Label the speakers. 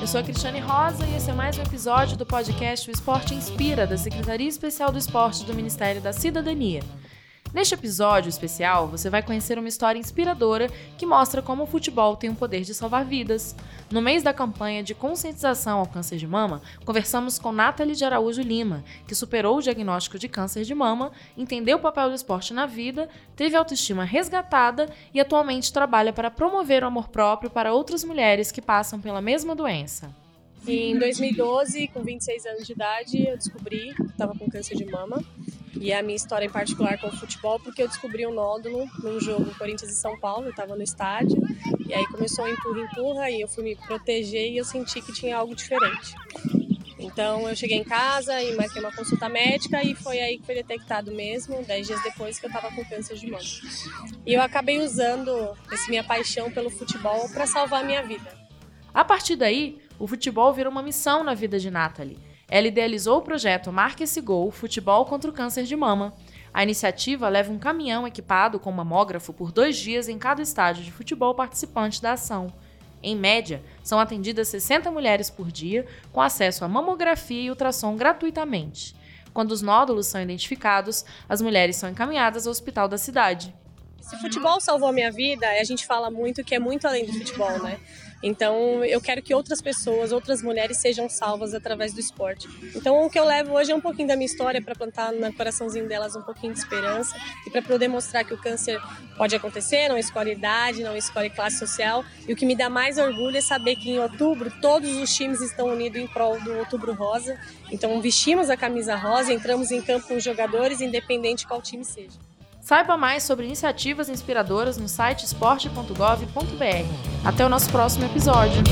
Speaker 1: Eu sou a Cristiane Rosa e esse é mais um episódio do podcast O Esporte Inspira, da Secretaria Especial do Esporte do Ministério da Cidadania. Neste episódio especial, você vai conhecer uma história inspiradora que mostra como o futebol tem o poder de salvar vidas. No mês da campanha de conscientização ao câncer de mama, conversamos com Nathalie de Araújo Lima, que superou o diagnóstico de câncer de mama, entendeu o papel do esporte na vida, teve autoestima resgatada e atualmente trabalha para promover o amor próprio para outras mulheres que passam pela mesma doença.
Speaker 2: Em 2012, com 26 anos de idade, eu descobri que estava com câncer de mama. E a minha história em particular com o futebol, porque eu descobri um nódulo num jogo Corinthians e São Paulo, eu estava no estádio, e aí começou a empurra-empurra, e eu fui me proteger e eu senti que tinha algo diferente. Então eu cheguei em casa e marquei uma consulta médica e foi aí que foi detectado mesmo, dez dias depois que eu estava com câncer de mama. E eu acabei usando essa minha paixão pelo futebol para salvar a minha vida.
Speaker 1: A partir daí, o futebol virou uma missão na vida de Nathalie ela idealizou o projeto Marque esse Gol Futebol contra o Câncer de Mama. A iniciativa leva um caminhão equipado com mamógrafo por dois dias em cada estádio de futebol participante da ação. Em média, são atendidas 60 mulheres por dia, com acesso a mamografia e ultrassom gratuitamente. Quando os nódulos são identificados, as mulheres são encaminhadas ao hospital da cidade.
Speaker 2: Se futebol salvou a minha vida, a gente fala muito que é muito além do futebol, né? Então, eu quero que outras pessoas, outras mulheres sejam salvas através do esporte. Então, o que eu levo hoje é um pouquinho da minha história para plantar no coraçãozinho delas um pouquinho de esperança e para poder mostrar que o câncer pode acontecer, não escolhe idade, não escolhe classe social. E o que me dá mais orgulho é saber que em outubro todos os times estão unidos em prol do Outubro Rosa. Então, vestimos a camisa rosa, entramos em campo com os jogadores, independente qual time seja.
Speaker 1: Saiba mais sobre iniciativas inspiradoras no site esporte.gov.br. Até o nosso próximo episódio.